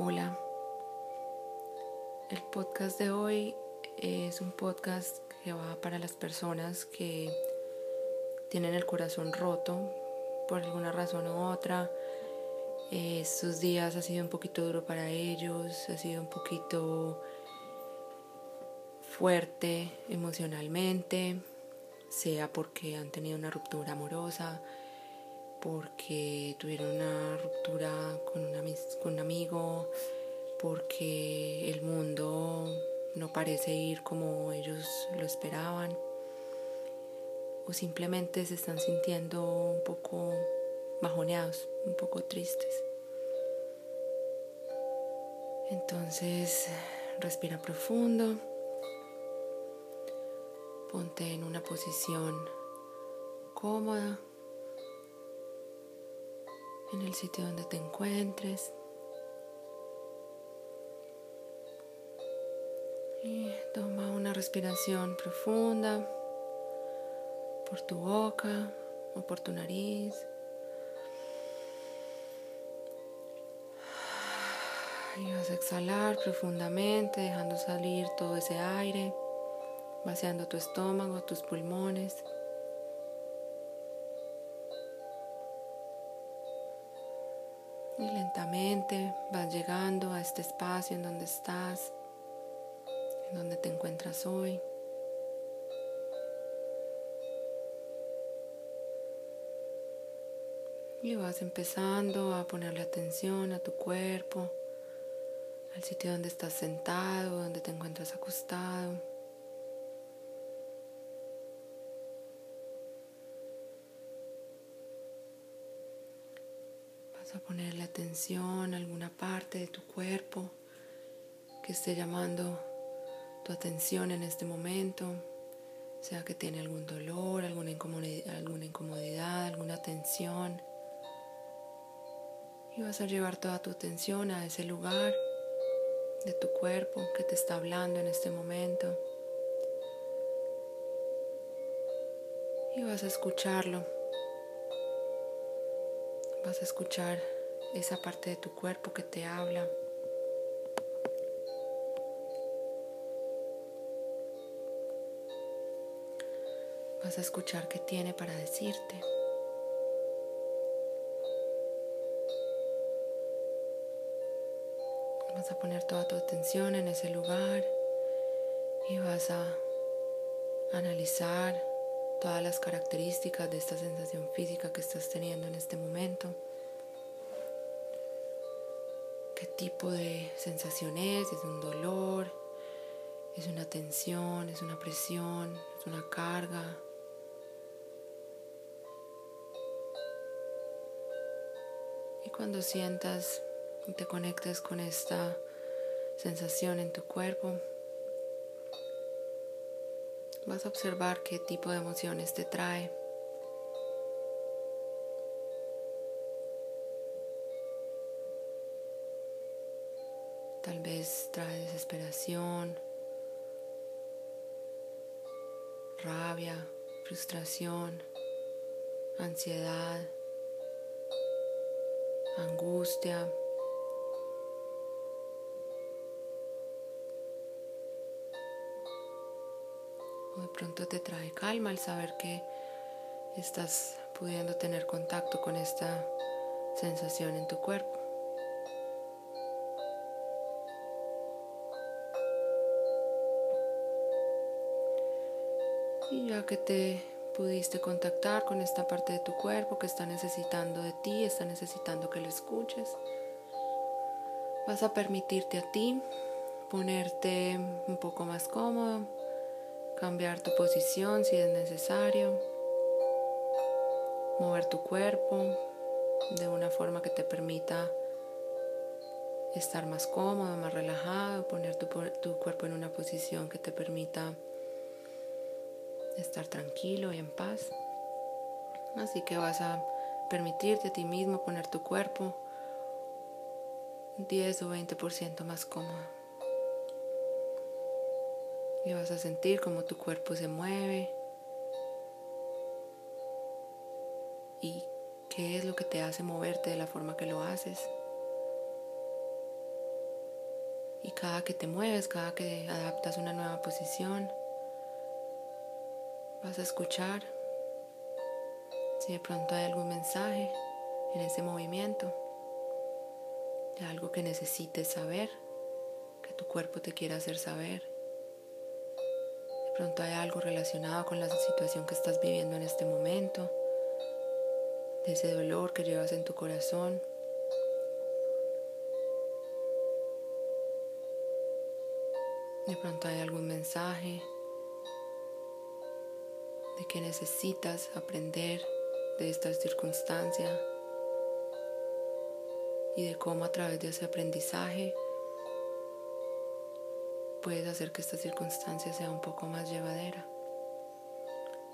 Hola. El podcast de hoy es un podcast que va para las personas que tienen el corazón roto por alguna razón u otra. Estos días ha sido un poquito duro para ellos, ha sido un poquito fuerte emocionalmente, sea porque han tenido una ruptura amorosa, porque tuvieron una ruptura con, con un amigo, porque el mundo no parece ir como ellos lo esperaban, o simplemente se están sintiendo un poco bajoneados, un poco tristes. Entonces, respira profundo, ponte en una posición cómoda en el sitio donde te encuentres. Y toma una respiración profunda por tu boca o por tu nariz. Y vas a exhalar profundamente, dejando salir todo ese aire, vaciando tu estómago, tus pulmones. Lentamente vas llegando a este espacio en donde estás, en donde te encuentras hoy. Y vas empezando a ponerle atención a tu cuerpo, al sitio donde estás sentado, donde te encuentras acostado. A ponerle atención a alguna parte de tu cuerpo que esté llamando tu atención en este momento, sea que tiene algún dolor, alguna incomodidad, alguna, incomodidad, alguna tensión. Y vas a llevar toda tu atención a ese lugar de tu cuerpo que te está hablando en este momento. Y vas a escucharlo vas a escuchar esa parte de tu cuerpo que te habla. Vas a escuchar qué tiene para decirte. Vas a poner toda tu atención en ese lugar y vas a analizar todas las características de esta sensación física que estás teniendo en este momento. ¿Qué tipo de sensación es? ¿Es un dolor? ¿Es una tensión? ¿Es una presión? ¿Es una carga? Y cuando sientas y te conectes con esta sensación en tu cuerpo, Vas a observar qué tipo de emociones te trae. Tal vez trae desesperación, rabia, frustración, ansiedad, angustia. De pronto te trae calma al saber que estás pudiendo tener contacto con esta sensación en tu cuerpo. Y ya que te pudiste contactar con esta parte de tu cuerpo que está necesitando de ti, está necesitando que lo escuches, vas a permitirte a ti ponerte un poco más cómodo, cambiar tu posición si es necesario, mover tu cuerpo de una forma que te permita estar más cómodo, más relajado, poner tu, cuerpo en una posición que te permita estar tranquilo y en paz. Así que vas a permitirte a ti mismo poner tu cuerpo 10 o 20% más cómodo. Y vas a sentir como tu cuerpo se mueve. Y qué es lo que te hace moverte de la forma que lo haces. cada que te mueves, cada que adaptas una nueva posición, vas a escuchar si de pronto hay algún mensaje en ese movimiento, de algo que necesites saber, que tu cuerpo te quiera hacer saber. De pronto hay algo relacionado con la situación que estás viviendo en este momento, de ese dolor que llevas en tu corazón. De pronto hay algún mensaje de que necesitas aprender de esta circunstancia y de cómo a través de ese aprendizaje puedes hacer que esta circunstancia sea un poco más llevadera.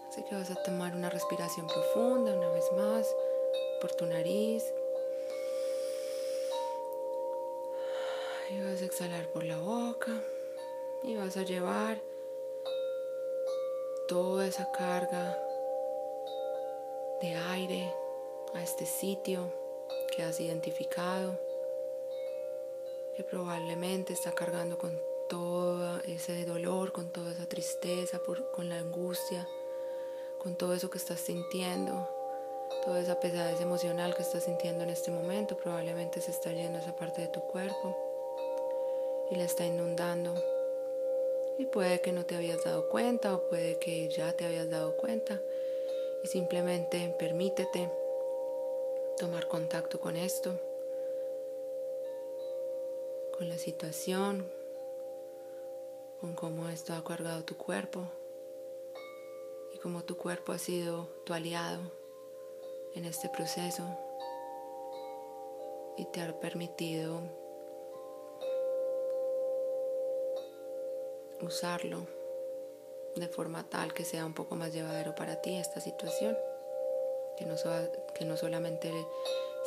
Así que vas a tomar una respiración profunda una vez más por tu nariz. Y vas a exhalar por la boca y vas a llevar toda esa carga de aire a este sitio que has identificado, que probablemente está cargando con todo ese dolor, con toda esa tristeza, con la angustia, con todo eso que estás sintiendo, toda esa pesadez emocional que estás sintiendo en este momento, probablemente se está yendo esa parte de tu cuerpo y la está inundando y puede que no te habías dado cuenta o puede que ya te habías dado cuenta. Y simplemente permítete tomar contacto con esto, con la situación, con cómo esto ha cargado tu cuerpo y cómo tu cuerpo ha sido tu aliado en este proceso y te ha permitido usarlo de forma tal que sea un poco más llevadero para ti esta situación, que no, que no solamente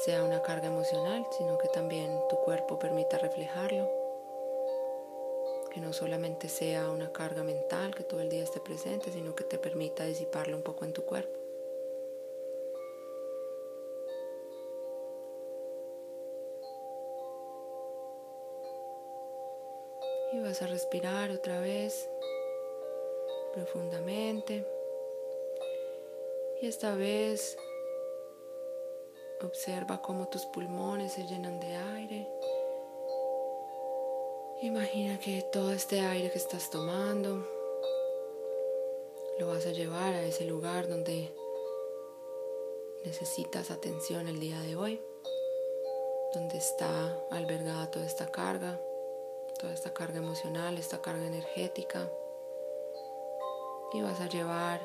sea una carga emocional, sino que también tu cuerpo permita reflejarlo, que no solamente sea una carga mental que todo el día esté presente, sino que te permita disiparlo un poco en tu cuerpo. Y vas a respirar otra vez profundamente. Y esta vez observa cómo tus pulmones se llenan de aire. Imagina que todo este aire que estás tomando lo vas a llevar a ese lugar donde necesitas atención el día de hoy, donde está albergada toda esta carga toda esta carga emocional, esta carga energética. Y vas a llevar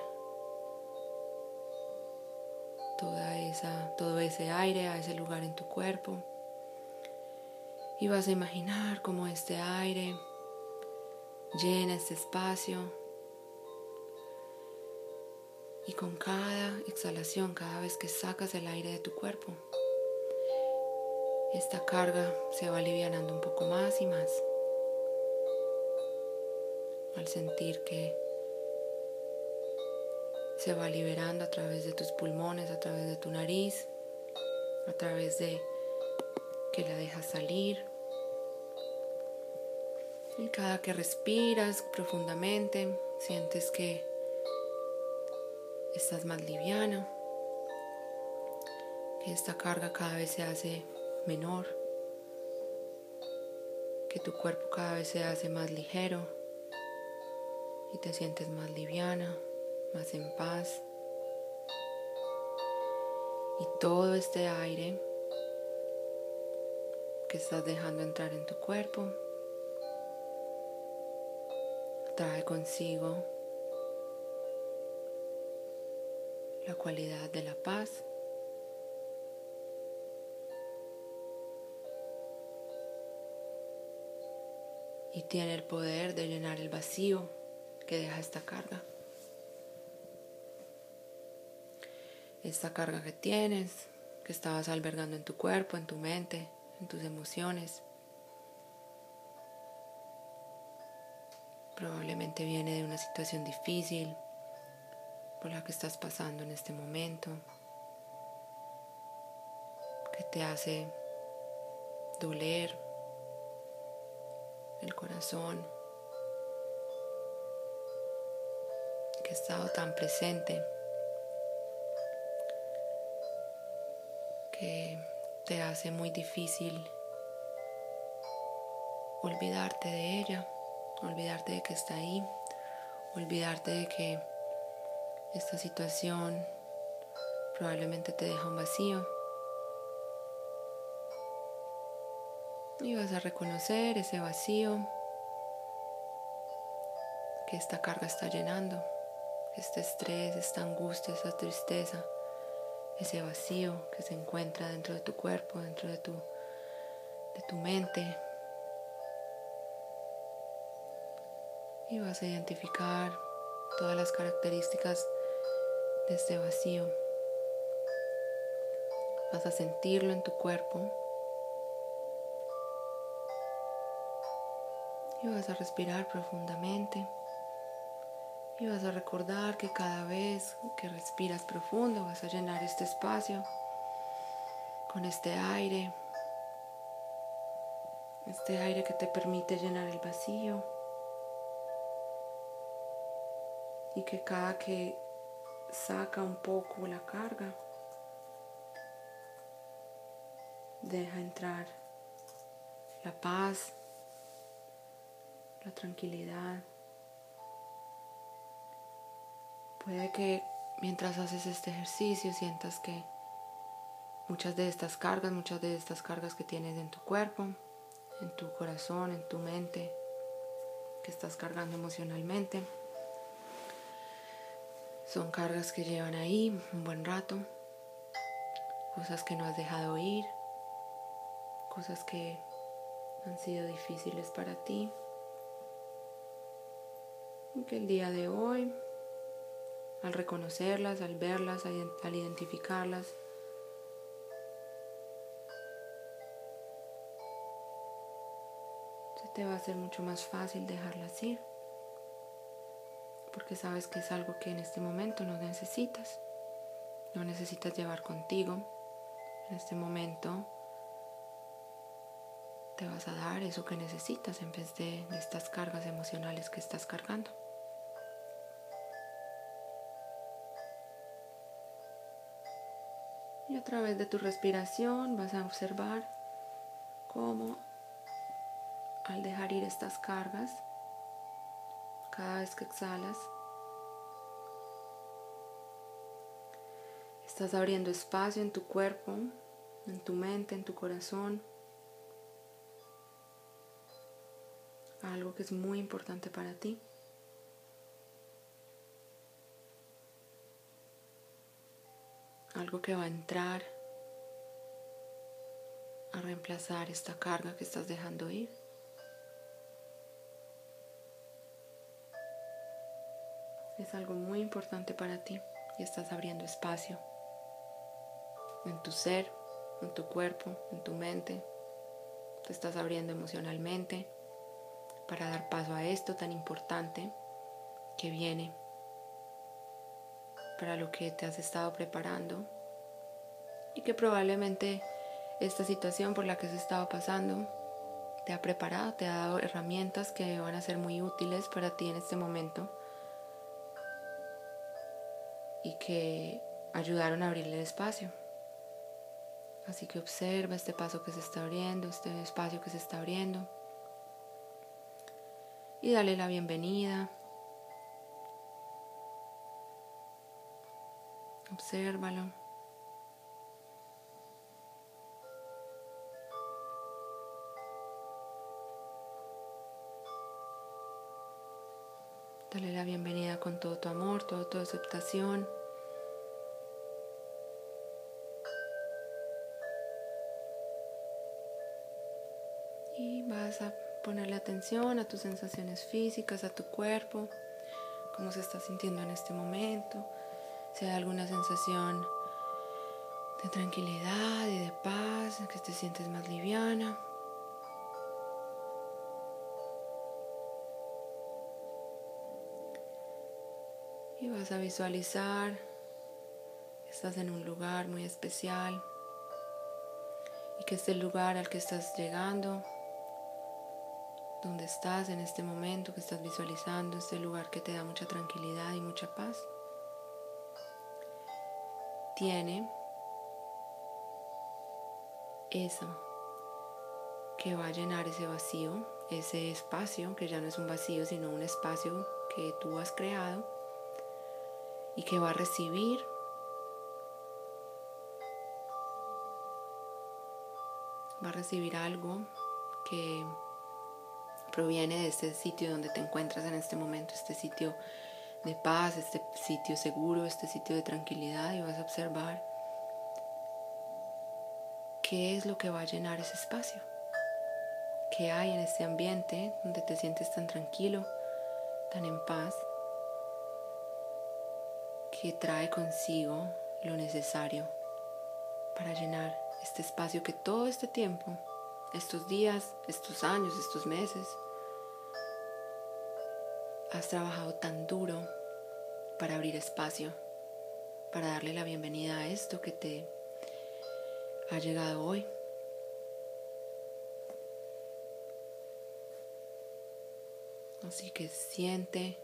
toda esa, todo ese aire a ese lugar en tu cuerpo. Y vas a imaginar cómo este aire llena este espacio. Y con cada exhalación, cada vez que sacas el aire de tu cuerpo, esta carga se va alivianando un poco más y más al sentir que se va liberando a través de tus pulmones, a través de tu nariz, a través de que la dejas salir. Y cada que respiras profundamente, sientes que estás más liviana, que esta carga cada vez se hace menor, que tu cuerpo cada vez se hace más ligero y te sientes más liviana, más en paz. Y todo este aire que estás dejando entrar en tu cuerpo trae consigo la cualidad de la paz. Y tiene el poder de llenar el vacío que deja esta carga. Esta carga que tienes, que estabas albergando en tu cuerpo, en tu mente, en tus emociones. Probablemente viene de una situación difícil por la que estás pasando en este momento, que te hace doler, el corazón, que ha estado tan presente, que te hace muy difícil olvidarte de ella, olvidarte de que está ahí, olvidarte de que esta situación probablemente te deja un vacío. Y vas a reconocer ese vacío que esta carga está llenando, este estrés, esta angustia, esa tristeza, ese vacío que se encuentra dentro de tu cuerpo, dentro de tu, de tu mente. Y vas a identificar todas las características de este vacío. Vas a sentirlo en tu cuerpo. Y vas a respirar profundamente. Y vas a recordar que cada vez que respiras profundo vas a llenar este espacio con este aire. Este aire que te permite llenar el vacío. Y que cada que saca un poco la carga, deja entrar la paz, la tranquilidad. Puede que mientras haces este ejercicio sientas que muchas de estas cargas, muchas de estas cargas que tienes en tu cuerpo, en tu corazón, en tu mente, que estás cargando emocionalmente, son cargas que llevan ahí un buen rato, cosas que no has dejado ir, cosas que han sido difíciles para ti. Y que el día de hoy, al reconocerlas, al verlas, al identificarlas, te va a hacer mucho más fácil dejarlas ir porque sabes que es algo que en este momento no necesitas. No necesitas llevar contigo. En este momento te vas a dar eso que necesitas en vez de estas cargas emocionales que estás cargando. Y a través de tu respiración vas a observar cómo al dejar ir estas cargas, cada vez que exhalas. Estás abriendo espacio en tu cuerpo, en tu mente, en tu corazón. Algo que es muy importante para ti. Algo que va a entrar a reemplazar esta carga que estás dejando ir. Es algo muy importante para ti y estás abriendo espacio en tu ser, en tu cuerpo, en tu mente. Te estás abriendo emocionalmente para dar paso a esto tan importante que viene, para lo que te has estado preparando y que probablemente esta situación por la que has estado pasando te ha preparado, te ha dado herramientas que van a ser muy útiles para ti en este momento y que ayudaron a abrirle el espacio. Así que observa este paso que se está abriendo, este espacio que se está abriendo. Y dale la bienvenida. Obsérvalo. Dale la bienvenida con todo tu amor, toda tu aceptación. Y vas a ponerle atención a tus sensaciones físicas, a tu cuerpo, cómo se está sintiendo en este momento, si hay alguna sensación de tranquilidad y de paz, que te sientes más liviana. Y vas a visualizar. Estás en un lugar muy especial y que este lugar al que estás llegando donde estás en este momento, que estás visualizando, este lugar que te da mucha tranquilidad y mucha paz, tiene eso que va a llenar ese vacío, ese espacio, que ya no es un vacío, sino un espacio que tú has creado y que va a recibir. Va a recibir algo que proviene de este sitio donde te encuentras en este momento, este sitio de paz, este sitio seguro, este sitio de tranquilidad y vas a observar qué es lo que va a llenar ese espacio, qué hay en este ambiente donde te sientes tan tranquilo, tan en paz, que trae consigo lo necesario para llenar este espacio que todo este tiempo, estos días, estos años, estos meses, has trabajado tan duro para abrir espacio, para darle la bienvenida a esto que te ha llegado hoy. Así que siente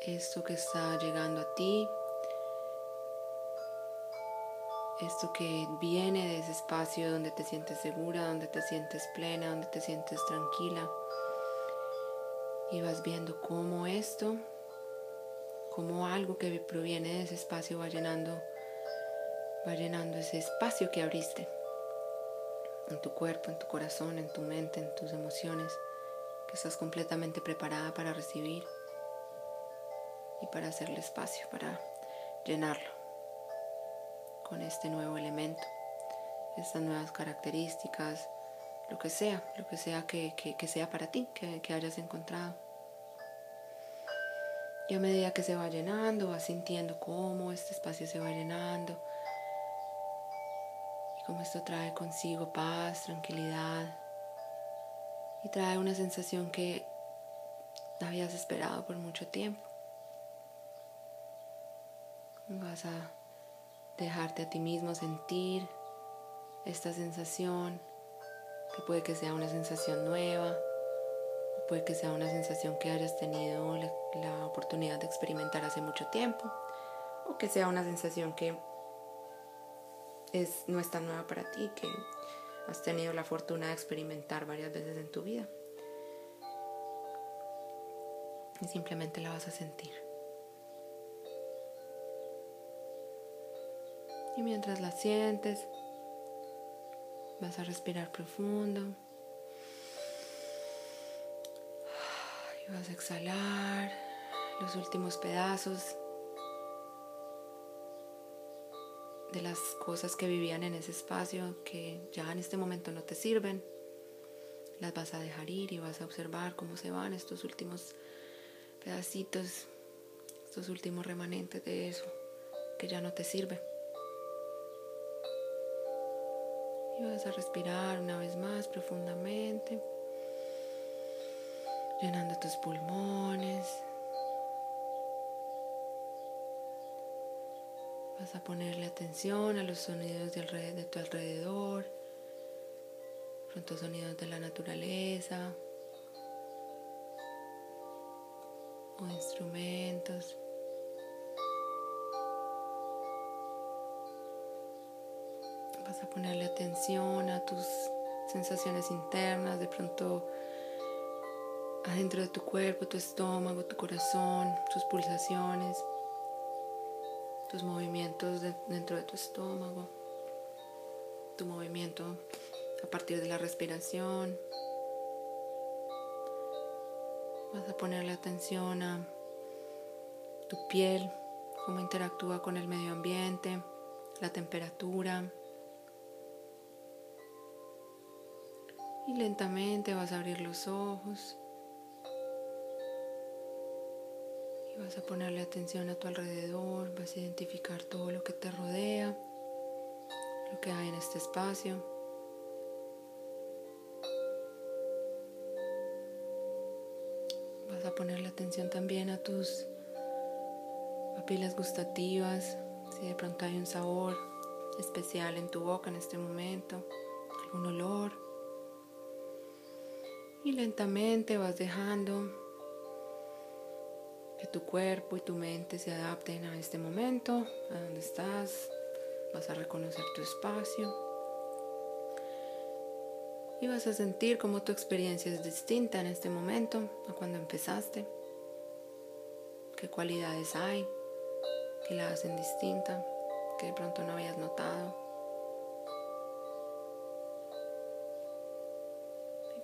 esto que está llegando a ti, esto que viene de ese espacio donde te sientes segura, donde te sientes plena, donde te sientes tranquila. Y vas viendo cómo esto, cómo algo que proviene de ese espacio va llenando, va llenando ese espacio que abriste en tu cuerpo, en tu corazón, en tu mente, en tus emociones, que estás completamente preparada para recibir y para hacerle espacio, para llenarlo con este nuevo elemento, estas nuevas características, lo que sea, lo que sea que, sea para ti, que, que hayas encontrado. Y a medida que se va llenando, vas sintiendo cómo este espacio se va llenando y cómo esto trae consigo paz, tranquilidad y trae una sensación que habías esperado por mucho tiempo. Vas a dejarte a ti mismo sentir esta sensación, que puede que sea una sensación nueva, puede que sea una sensación que hayas tenido la, oportunidad de experimentar hace mucho tiempo, o que sea una sensación que es, no es tan nueva para ti, que has tenido la fortuna de experimentar varias veces en tu vida. Y simplemente la vas a sentir. Y mientras la sientes, vas a respirar profundo. Y vas a exhalar los últimos pedazos de las cosas que vivían en ese espacio que ya en este momento no te sirven. Las vas a dejar ir y vas a observar cómo se van estos últimos pedacitos, estos últimos remanentes de eso que ya no te sirve. Y vas a respirar una vez más profundamente, llenando tus pulmones. Vas a ponerle atención a los sonidos de, tu alrededor, pronto sonidos de la naturaleza o instrumentos. A ponerle atención a tus sensaciones internas, de pronto adentro de tu cuerpo, tu estómago, tu corazón, tus pulsaciones, tus movimientos dentro de tu estómago, tu movimiento a partir de la respiración. Vas a ponerle atención a tu piel, cómo interactúa con el medio ambiente, la temperatura, Y lentamente vas a abrir los ojos. Y vas a ponerle atención a tu alrededor, vas a identificar todo lo que te rodea, lo que hay en este espacio. Vas a ponerle atención también a tus papilas gustativas, si de pronto hay un sabor especial en tu boca en este momento, algún olor. Y lentamente vas dejando que tu cuerpo y tu mente se adapten a este momento, a donde estás. Vas a reconocer tu espacio. Y vas a sentir cómo tu experiencia es distinta en este momento a cuando empezaste. Qué cualidades hay que la hacen distinta, que de pronto no habías notado.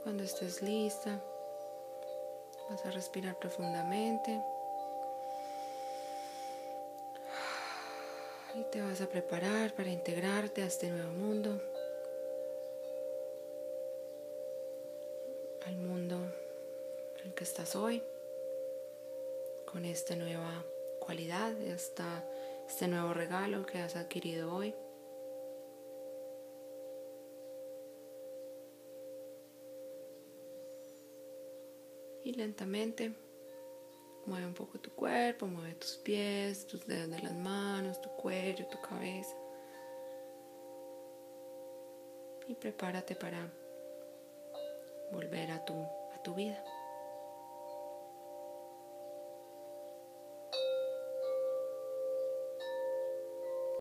Cuando estés lista, vas a respirar profundamente. Y te vas a preparar para integrarte a este nuevo mundo. Al mundo en el que estás hoy. Con esta nueva cualidad, esta, este nuevo regalo que has adquirido hoy. Lentamente Mueve un poco tu cuerpo, mueve tus pies, tus dedos de las manos, tu cuello, tu cabeza. Y prepárate para volver a tu, a tu vida.